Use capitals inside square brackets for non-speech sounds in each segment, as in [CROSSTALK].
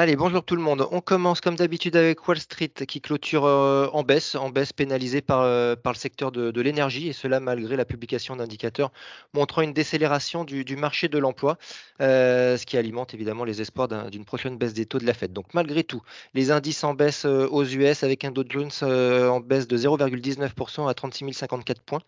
Allez, bonjour tout le monde. On commence comme d'habitude avec Wall Street qui clôture euh, en baisse, en baisse pénalisée par, euh, le secteur de, l'énergie, et cela malgré la publication d'indicateurs montrant une décélération du, marché de l'emploi, euh, ce qui alimente évidemment les espoirs d'une prochaine baisse des taux de la Fed. Donc malgré tout, les indices en baisse aux US avec un Dow Jones en baisse de 0,19% à 36 054 points.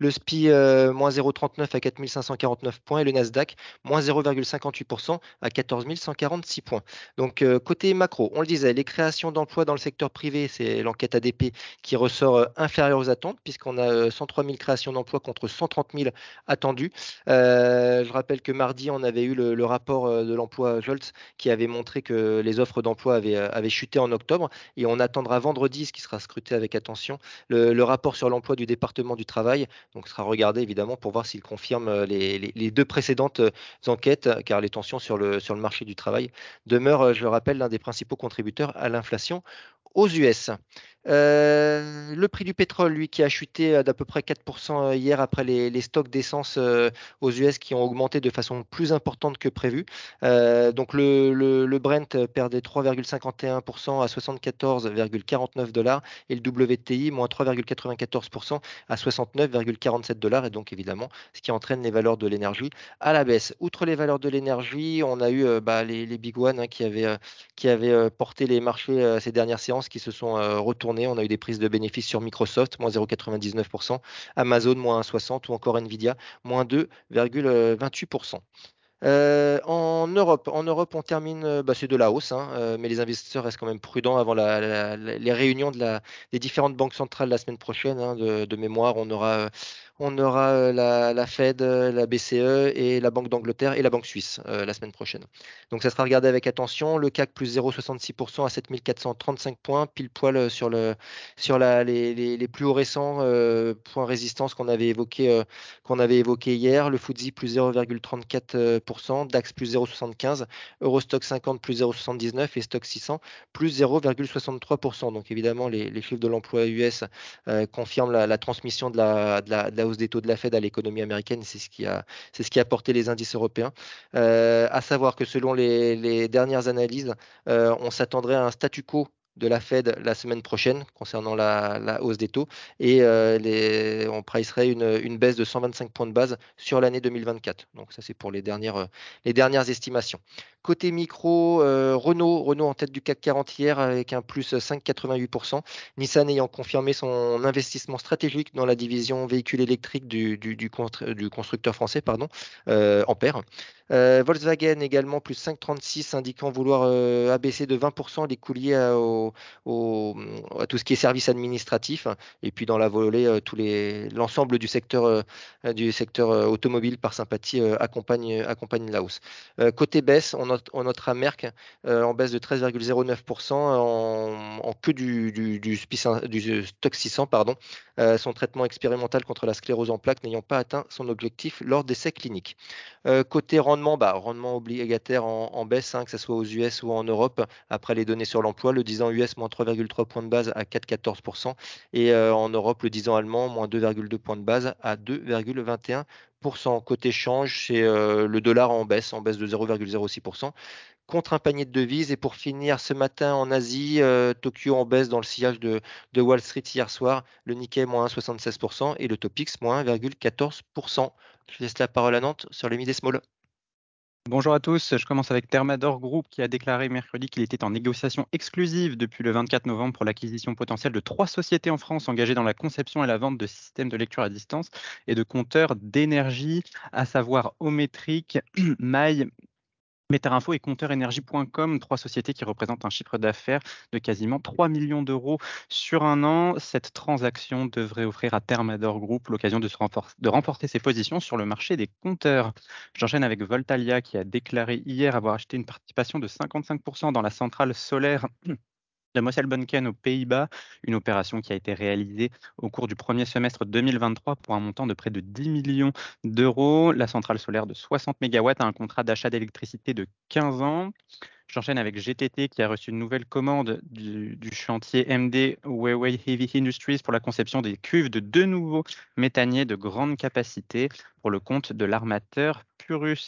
Le SPI, moins 0,39 à 4549 points et le Nasdaq, moins 0,58% à 14 146 points. Donc, côté macro, on le disait, les créations d'emplois dans le secteur privé, c'est l'enquête ADP qui ressort inférieure aux attentes, puisqu'on a 103 000 créations d'emplois contre 130 000 attendues. je rappelle que mardi, on avait eu le, rapport de l'emploi Joltz qui avait montré que les offres d'emploi avaient, chuté en octobre. Et on attendra vendredi, ce qui sera scruté avec attention, le rapport sur l'emploi du département du travail donc, sera regardé évidemment pour voir s'il confirme euh, les, deux précédentes euh, enquêtes, car les tensions sur le, marché du travail demeurent, euh, je le rappelle, l'un des principaux contributeurs à l'inflation aux US. Euh, le prix du pétrole, lui, qui a chuté d'à peu près 4% hier après les, stocks d'essence euh, aux US qui ont augmenté de façon plus importante que prévu. Euh, donc le, Brent perdait 3,51% à 74,49 dollars et le WTI moins 3,94% à 69,47 dollars. Et donc évidemment, ce qui entraîne les valeurs de l'énergie à la baisse. Outre les valeurs de l'énergie, on a eu bah, les, Big One hein, qui avaient, qui avaient porté les marchés ces dernières séances qui se sont retournés on a eu des prises de bénéfices sur Microsoft, moins 0,99%, Amazon, moins 1,60% ou encore Nvidia, moins 2,28%. Euh, en Europe, en Europe, on termine, euh, bah, c'est de la hausse, hein, euh, mais les investisseurs restent quand même prudents avant les réunions de la, des différentes banques centrales la semaine prochaine. Hein, de, mémoire, on aura, on aura la, Fed, la BCE et la Banque d'Angleterre et la Banque suisse la semaine prochaine. Donc ça sera regardé avec attention. Le CAC plus 0,66% à 7435 points, pile poil sur, le, sur la, les, plus hauts récents points résistance qu'on avait évoqué évoqué hier. Le FTSE plus 0,34% DAX plus 0,75%, Eurostock 50 plus 0,79% et Stock 600 plus 0,63%. Donc évidemment, les, chiffres de l'emploi US euh, confirment la, transmission de la, des taux de la Fed à l'économie américaine. C'est ce qui a, c'est ce qui a porté les indices européens. Euh, à savoir que selon les, dernières analyses, euh, on s'attendrait à un statu quo de la Fed la semaine prochaine concernant la, hausse des taux et euh, on pricerait une, baisse de 125 points de base sur l'année 2024. Donc ça c'est pour les dernières, euh, les dernières estimations. Côté micro, euh, Renault, Renault en tête du CAC 40 hier avec un plus 5,88%. Nissan ayant confirmé son investissement stratégique dans la division véhicule électrique du, du, constructeur français, pardon, Ampère. Volkswagen également plus 5,36 indiquant vouloir abaisser de 20% les liés tout ce qui est service administratif, et puis dans la volée, euh, tous les, l'ensemble du secteur, euh, du secteur euh, automobile par sympathie accompagne, accompagne la hausse. côté baisse, on, on notera Merck en baisse de 13,09% en, en que du, du, du, du stock 600, pardon, son traitement expérimental contre la sclérose en plaques n'ayant pas atteint son objectif lors d'essais cliniques. côté rendement, bah, rendement obligataire en, baisse, hein, que ce soit aux US ou en Europe, après les données sur l'emploi, le 10 ans US moins 3,3 points de base à 4,14%. Et euh, en Europe, le 10 ans allemand, moins 2,2 points de base à 2,21%. Côté change, c'est euh, le dollar en baisse, en baisse de 0,06% contre un panier de devises. Et pour finir ce matin en Asie, euh, Tokyo en baisse dans le sillage de, Wall Street hier soir, le Nikkei moins 1,76% et le Topix moins 1,14%. Je laisse la parole à Nantes sur les mid small. Bonjour à tous, je commence avec Thermador Group qui a déclaré mercredi qu'il était en négociation exclusive depuis le 24 novembre pour l'acquisition potentielle de trois sociétés en France engagées dans la conception et la vente de systèmes de lecture à distance et de compteurs d'énergie, à savoir Ometric, [CLEARS THROAT] Maille Meterinfo et compteurenergie.com, trois sociétés qui représentent un chiffre d'affaires de quasiment 3 millions d'euros sur un an. Cette transaction devrait offrir à Thermador Group l'occasion de, de remporter ses positions sur le marché des compteurs. J'enchaîne avec Voltalia qui a déclaré hier avoir acheté une participation de 55% dans la centrale solaire de Mosselbunken aux Pays-Bas, une opération qui a été réalisée au cours du premier semestre 2023 pour un montant de près de 10 millions d'euros. La centrale solaire de 60 MW a un contrat d'achat d'électricité de 15 ans. J'enchaîne avec GTT qui a reçu une nouvelle commande du, chantier MD Huawei Heavy Industries pour la conception des cuves de deux nouveaux méthaniers de grande capacité pour le compte de l'armateur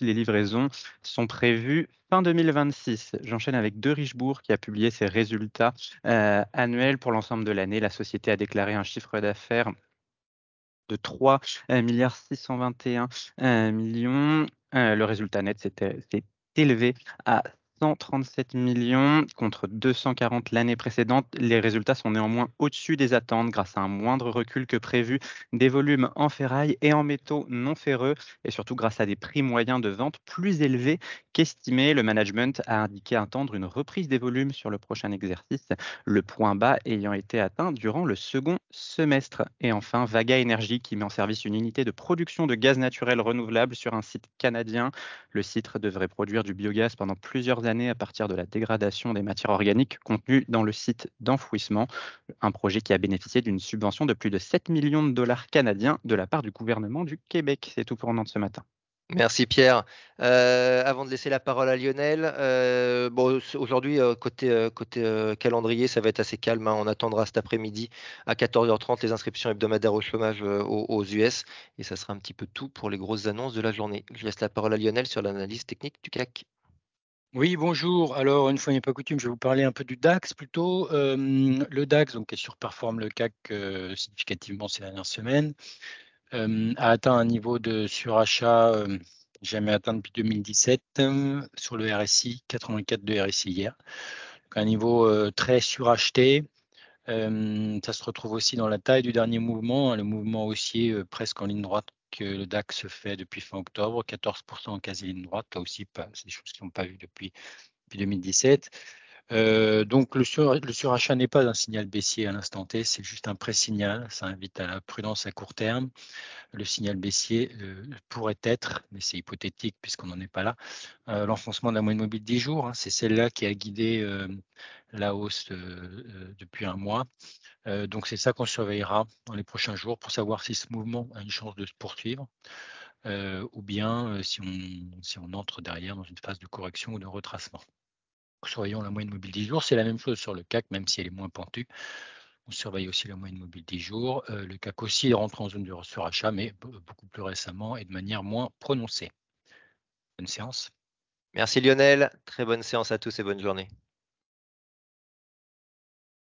Les livraisons sont prévues fin 2026. J'enchaîne avec De Richebourg qui a publié ses résultats euh, annuels pour l'ensemble de l'année. La société a déclaré un chiffre d'affaires de 3 milliards 621 millions. Euh, le résultat net s'est élevé à 137 millions contre 240 l'année précédente. Les résultats sont néanmoins au-dessus des attentes grâce à un moindre recul que prévu des volumes en ferraille et en métaux non ferreux et surtout grâce à des prix moyens de vente plus élevés qu'estimés. Le management a indiqué attendre une reprise des volumes sur le prochain exercice, le point bas ayant été atteint durant le second semestre. Et enfin, Vaga Energy qui met en service une unité de production de gaz naturel renouvelable sur un site canadien. Le site devrait produire du biogaz pendant plusieurs années à partir de la dégradation des matières organiques contenues dans le site d'enfouissement, un projet qui a bénéficié d'une subvention de plus de 7 millions de dollars canadiens de la part du gouvernement du Québec. C'est tout pour Nantes ce matin. Merci Pierre. Euh, avant de laisser la parole à Lionel, euh, aujourd'hui, euh, côté, calendrier, ça va être assez calme. Hein. On attendra cet après-midi à 14h30 les inscriptions hebdomadaires au chômage aux, US. Et ça sera un petit peu tout pour les grosses annonces de la journée. Je laisse la parole à Lionel sur l'analyse technique du CAC. Oui, bonjour. Alors, une fois n'est pas coutume, je vais vous parler un peu du DAX plutôt. le DAX, donc, qui surperforme le CAC significativement ces dernières semaines, a atteint un niveau de surachat jamais atteint depuis 2017 sur le RSI, 84 de RSI hier. Un niveau très suracheté. Ça se retrouve aussi dans la taille du dernier mouvement, hein, le mouvement haussier presque en ligne droite que le DAX fait depuis fin octobre, 14% en quasi-ligne droite, là aussi, c'est des choses qu'ils n'ont pas vues depuis, 2017. Euh, donc le, surachat n'est pas un signal baissier à l'instant T, c'est juste un pré-signal, ça invite à la prudence à court terme. Le signal baissier euh, pourrait être, mais c'est hypothétique puisqu'on n'en est pas là, euh, l'enfoncement de la moyenne mobile 10 jours, hein. c'est celle-là qui a guidé la hausse depuis un mois. Donc c'est ça qu'on surveillera dans les prochains jours pour savoir si ce mouvement a une chance de se poursuivre ou bien si, on, si on entre derrière dans une phase de correction ou de retracement. Surveillons la moyenne mobile 10 jours. C'est la même chose sur le CAC, même si elle est moins pentue. On surveille aussi la moyenne mobile 10 jours. le CAC aussi rentre en zone de surachat, mais beaucoup plus récemment et de manière moins prononcée. Bonne séance. Merci Lionel. Très bonne séance à tous et bonne journée.